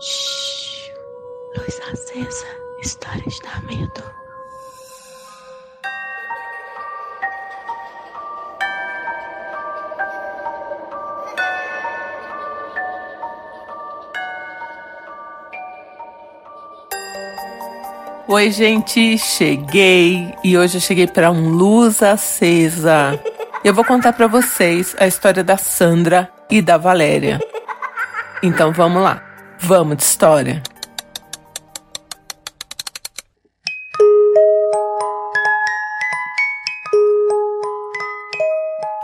Shhh. Luz acesa. Histórias da medo. Oi, gente, cheguei e hoje eu cheguei para um luz acesa. Eu vou contar para vocês a história da Sandra e da Valéria. Então vamos lá. Vamos de história.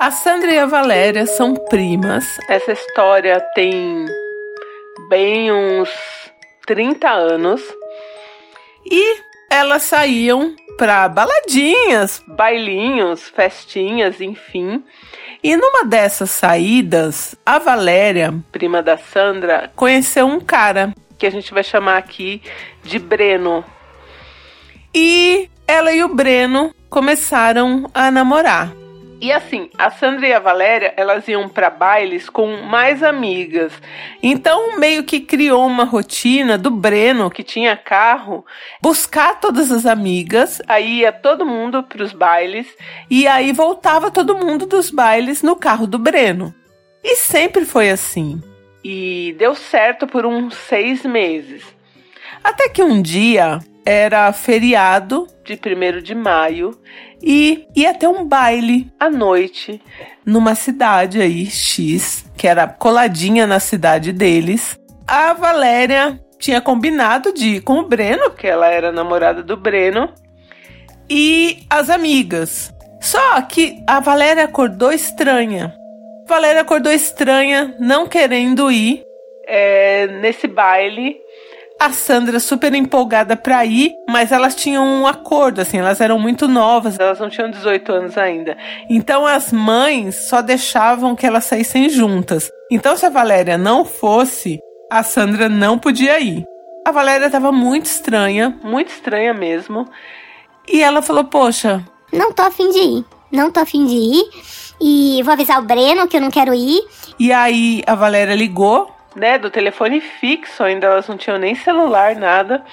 A Sandra e a Valéria são primas. Essa história tem bem uns 30 anos. E elas saíam para baladinhas, bailinhos, festinhas, enfim. E numa dessas saídas, a Valéria, prima da Sandra, conheceu um cara que a gente vai chamar aqui de Breno. E ela e o Breno começaram a namorar. E assim, a Sandra e a Valéria, elas iam para bailes com mais amigas. Então, meio que criou uma rotina do Breno, que tinha carro, buscar todas as amigas, aí ia todo mundo para os bailes e aí voltava todo mundo dos bailes no carro do Breno. E sempre foi assim. E deu certo por uns seis meses. Até que um dia era feriado de 1 de maio e ia ter um baile à noite numa cidade aí, X, que era coladinha na cidade deles. A Valéria tinha combinado de ir com o Breno, que ela era namorada do Breno, e as amigas. Só que a Valéria acordou estranha. Valéria acordou estranha, não querendo ir é, nesse baile a Sandra super empolgada pra ir, mas elas tinham um acordo, assim, elas eram muito novas, elas não tinham 18 anos ainda. Então as mães só deixavam que elas saíssem juntas. Então se a Valéria não fosse, a Sandra não podia ir. A Valéria tava muito estranha, muito estranha mesmo. E ela falou: Poxa, não tô afim de ir. Não tô afim de ir. E vou avisar o Breno que eu não quero ir. E aí a Valéria ligou né, do telefone fixo, ainda elas não tinham nem celular, nada.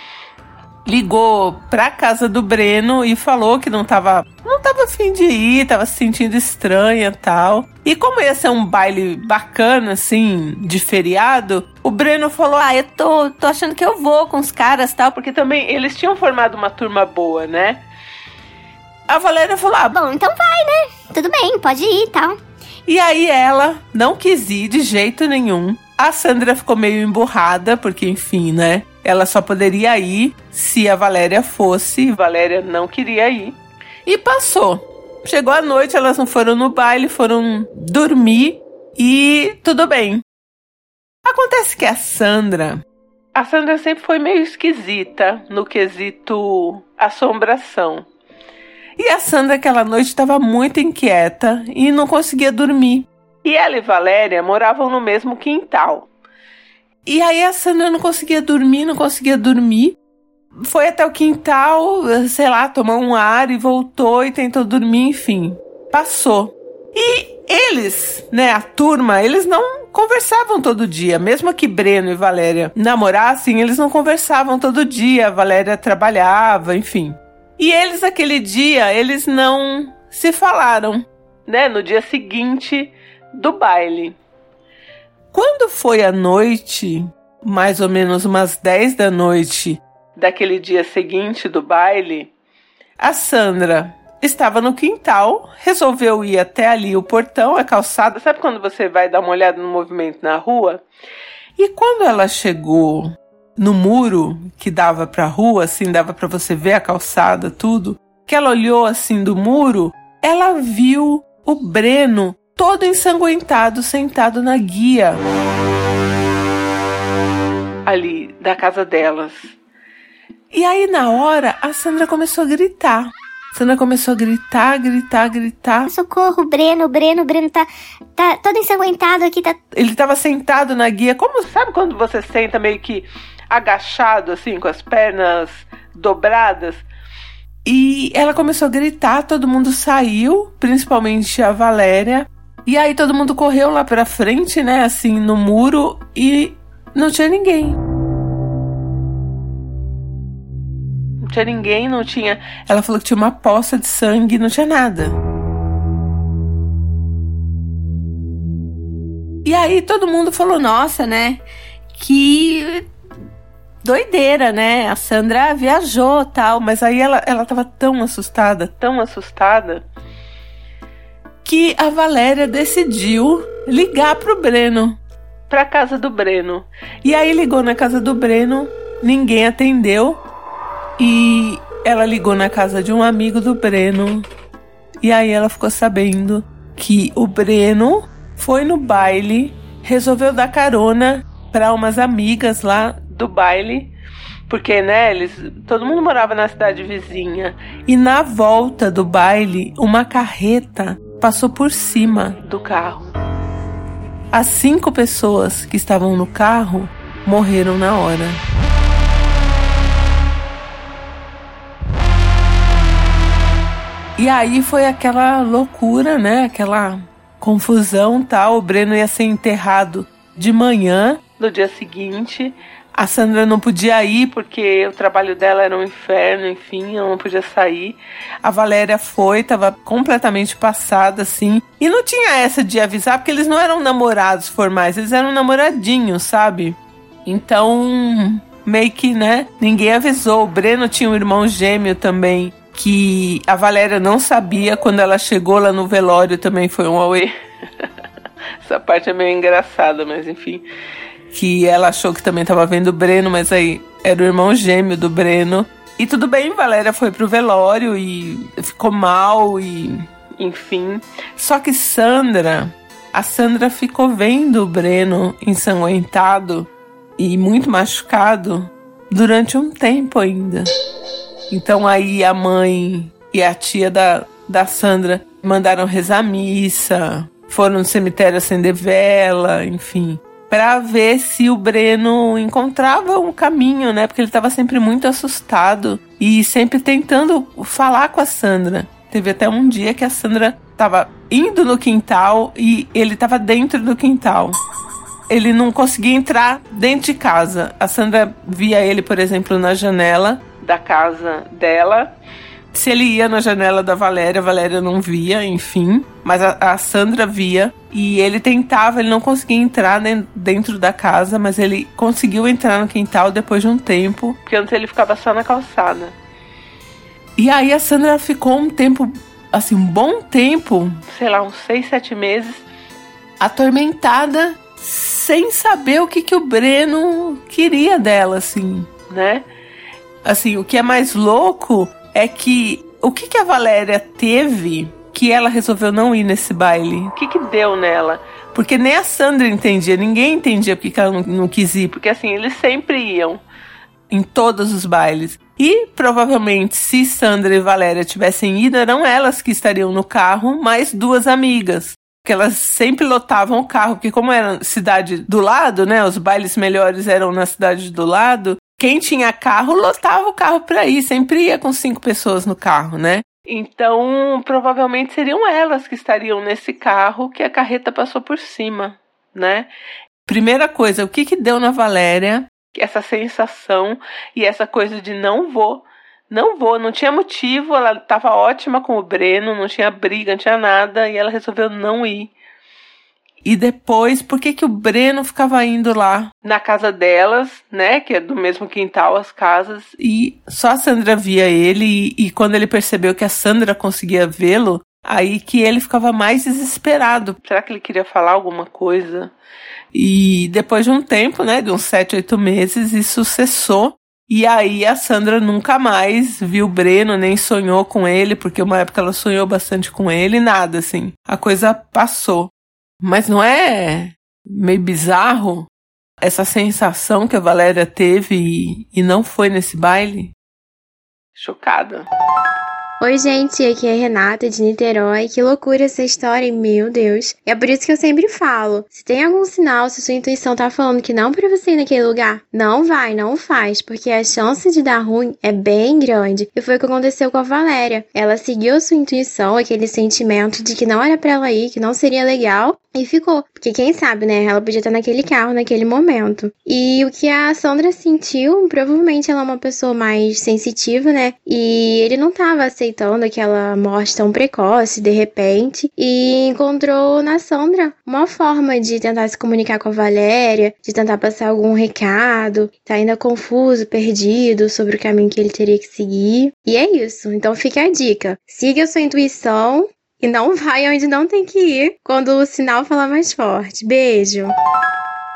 Ligou pra casa do Breno e falou que não tava, não tava afim de ir, tava se sentindo estranha tal. E como ia ser um baile bacana, assim, de feriado, o Breno falou: Ah, eu tô, tô achando que eu vou com os caras tal, porque também eles tinham formado uma turma boa, né? A Valéria falou: Ah, bom, então vai, né? Tudo bem, pode ir e tal. E aí ela não quis ir de jeito nenhum. A Sandra ficou meio emburrada, porque, enfim, né? Ela só poderia ir se a Valéria fosse. Valéria não queria ir. E passou. Chegou a noite, elas não foram no baile, foram dormir e tudo bem. Acontece que a Sandra. A Sandra sempre foi meio esquisita no quesito assombração. E a Sandra aquela noite estava muito inquieta e não conseguia dormir. E ela e Valéria moravam no mesmo quintal. E aí a Sandra não conseguia dormir, não conseguia dormir. Foi até o quintal, sei lá, tomar um ar e voltou e tentou dormir, enfim. Passou. E eles, né, a turma, eles não conversavam todo dia. Mesmo que Breno e Valéria namorassem, eles não conversavam todo dia. A Valéria trabalhava, enfim. E eles, aquele dia, eles não se falaram. Né? No dia seguinte, do baile. Quando foi a noite, mais ou menos umas 10 da noite daquele dia seguinte do baile, a Sandra estava no quintal, resolveu ir até ali o portão, a calçada. Sabe quando você vai dar uma olhada no movimento na rua? E quando ela chegou no muro que dava para a rua, assim, dava para você ver a calçada, tudo, que ela olhou assim do muro, ela viu o Breno todo ensanguentado, sentado na guia ali da casa delas. E aí, na hora, a Sandra começou a gritar. A Sandra começou a gritar, gritar, gritar. Socorro, Breno, Breno, Breno tá, tá todo ensanguentado aqui. Tá... Ele tava sentado na guia. Como sabe quando você senta meio que agachado, assim, com as pernas dobradas? E ela começou a gritar, todo mundo saiu, principalmente a Valéria. E aí todo mundo correu lá pra frente, né, assim, no muro e não tinha ninguém. Não tinha ninguém, não tinha. Ela falou que tinha uma poça de sangue, não tinha nada. E aí todo mundo falou: "Nossa, né? Que doideira, né? A Sandra viajou, tal, mas aí ela ela tava tão assustada, tão assustada, que a Valéria decidiu ligar pro Breno, pra casa do Breno. E aí ligou na casa do Breno, ninguém atendeu, e ela ligou na casa de um amigo do Breno, e aí ela ficou sabendo que o Breno foi no baile, resolveu dar carona para umas amigas lá do baile, porque né, eles, todo mundo morava na cidade vizinha. E na volta do baile, uma carreta passou por cima do carro. As cinco pessoas que estavam no carro morreram na hora. E aí foi aquela loucura, né? Aquela confusão, tal. O Breno ia ser enterrado de manhã no dia seguinte. A Sandra não podia ir porque o trabalho dela era um inferno, enfim, ela não podia sair. A Valéria foi, tava completamente passada, assim. E não tinha essa de avisar, porque eles não eram namorados formais, eles eram namoradinhos, sabe? Então, meio que, né? Ninguém avisou. O Breno tinha um irmão gêmeo também, que a Valéria não sabia. Quando ela chegou lá no velório também foi um auê. Essa parte é meio engraçada, mas enfim que ela achou que também estava vendo o Breno, mas aí era o irmão gêmeo do Breno. E tudo bem, Valéria foi pro velório e ficou mal e enfim. Só que Sandra, a Sandra ficou vendo o Breno ensanguentado e muito machucado durante um tempo ainda. Então aí a mãe e a tia da, da Sandra mandaram rezar missa, foram no cemitério acender vela, enfim para ver se o Breno encontrava um caminho, né? Porque ele estava sempre muito assustado e sempre tentando falar com a Sandra. Teve até um dia que a Sandra estava indo no quintal e ele estava dentro do quintal. Ele não conseguia entrar dentro de casa. A Sandra via ele, por exemplo, na janela da casa dela se ele ia na janela da Valéria, a Valéria não via, enfim. Mas a, a Sandra via. E ele tentava, ele não conseguia entrar dentro da casa, mas ele conseguiu entrar no quintal depois de um tempo. Porque antes ele ficava só na calçada. E aí a Sandra ficou um tempo, assim, um bom tempo, sei lá, uns seis, sete meses, atormentada, sem saber o que, que o Breno queria dela, assim, né? Assim, o que é mais louco é que o que, que a Valéria teve que ela resolveu não ir nesse baile? O que, que deu nela? Porque nem a Sandra entendia, ninguém entendia porque ela não, não quis ir, porque assim, eles sempre iam em todos os bailes. E provavelmente, se Sandra e Valéria tivessem ido, eram elas que estariam no carro, mais duas amigas. Porque elas sempre lotavam o carro, porque como era cidade do lado, né? Os bailes melhores eram na cidade do lado quem tinha carro lotava o carro para ir, sempre ia com cinco pessoas no carro, né? Então, provavelmente seriam elas que estariam nesse carro que a carreta passou por cima, né? Primeira coisa, o que que deu na Valéria? Essa sensação e essa coisa de não vou, não vou, não tinha motivo, ela estava ótima com o Breno, não tinha briga, não tinha nada e ela resolveu não ir. E depois, por que, que o Breno ficava indo lá na casa delas, né? Que é do mesmo quintal as casas. E só a Sandra via ele. E, e quando ele percebeu que a Sandra conseguia vê-lo, aí que ele ficava mais desesperado. Será que ele queria falar alguma coisa? E depois de um tempo, né? De uns sete, oito meses, isso cessou. E aí a Sandra nunca mais viu o Breno, nem sonhou com ele, porque uma época ela sonhou bastante com ele, nada assim. A coisa passou. Mas não é meio bizarro essa sensação que a Valéria teve e, e não foi nesse baile? Chocada. Oi, gente, aqui é Renata de Niterói. Que loucura essa história, meu Deus. É por isso que eu sempre falo: se tem algum sinal, se sua intuição tá falando que não pra você ir naquele lugar, não vai, não faz, porque a chance de dar ruim é bem grande. E foi o que aconteceu com a Valéria. Ela seguiu sua intuição, aquele sentimento de que não era pra ela ir, que não seria legal, e ficou. Porque quem sabe, né? Ela podia estar naquele carro naquele momento. E o que a Sandra sentiu, provavelmente ela é uma pessoa mais sensitiva, né? E ele não tava aceitando aquela morte tão precoce, de repente. E encontrou na Sandra uma forma de tentar se comunicar com a Valéria, de tentar passar algum recado. Tá ainda confuso, perdido sobre o caminho que ele teria que seguir. E é isso. Então fica a dica. Siga a sua intuição e não vai onde não tem que ir quando o sinal falar mais forte. Beijo!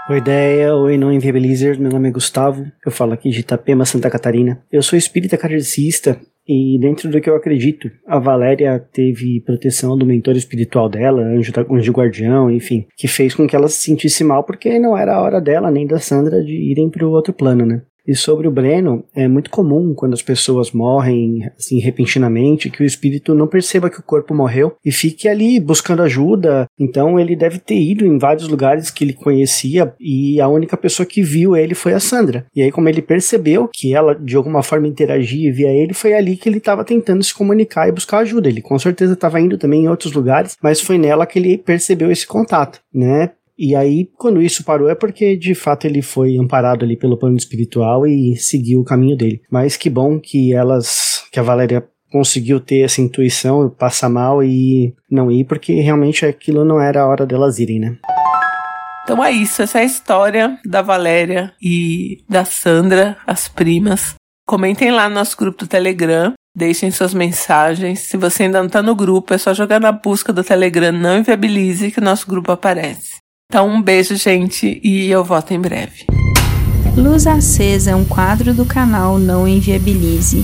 Oi, ideia. Oi, não inviabilizer. Meu nome é Gustavo. Eu falo aqui de Itapema, Santa Catarina. Eu sou espírita kardecista e dentro do que eu acredito, a Valéria teve proteção do mentor espiritual dela, anjo, anjo guardião, enfim, que fez com que ela se sentisse mal porque não era a hora dela nem da Sandra de irem para o outro plano, né? E sobre o Breno, é muito comum quando as pessoas morrem assim repentinamente que o espírito não perceba que o corpo morreu e fique ali buscando ajuda. Então ele deve ter ido em vários lugares que ele conhecia e a única pessoa que viu ele foi a Sandra. E aí como ele percebeu que ela de alguma forma interagia e via ele, foi ali que ele estava tentando se comunicar e buscar ajuda. Ele com certeza estava indo também em outros lugares, mas foi nela que ele percebeu esse contato, né? E aí, quando isso parou, é porque de fato ele foi amparado ali pelo plano espiritual e seguiu o caminho dele. Mas que bom que elas, que a Valéria conseguiu ter essa intuição, passar mal e não ir, porque realmente aquilo não era a hora delas irem, né? Então é isso, essa é a história da Valéria e da Sandra, as primas. Comentem lá no nosso grupo do Telegram, deixem suas mensagens. Se você ainda não está no grupo, é só jogar na busca do Telegram Não Inviabilize que o nosso grupo aparece. Então, um beijo, gente, e eu volto em breve. Luz Acesa é um quadro do canal Não Inviabilize.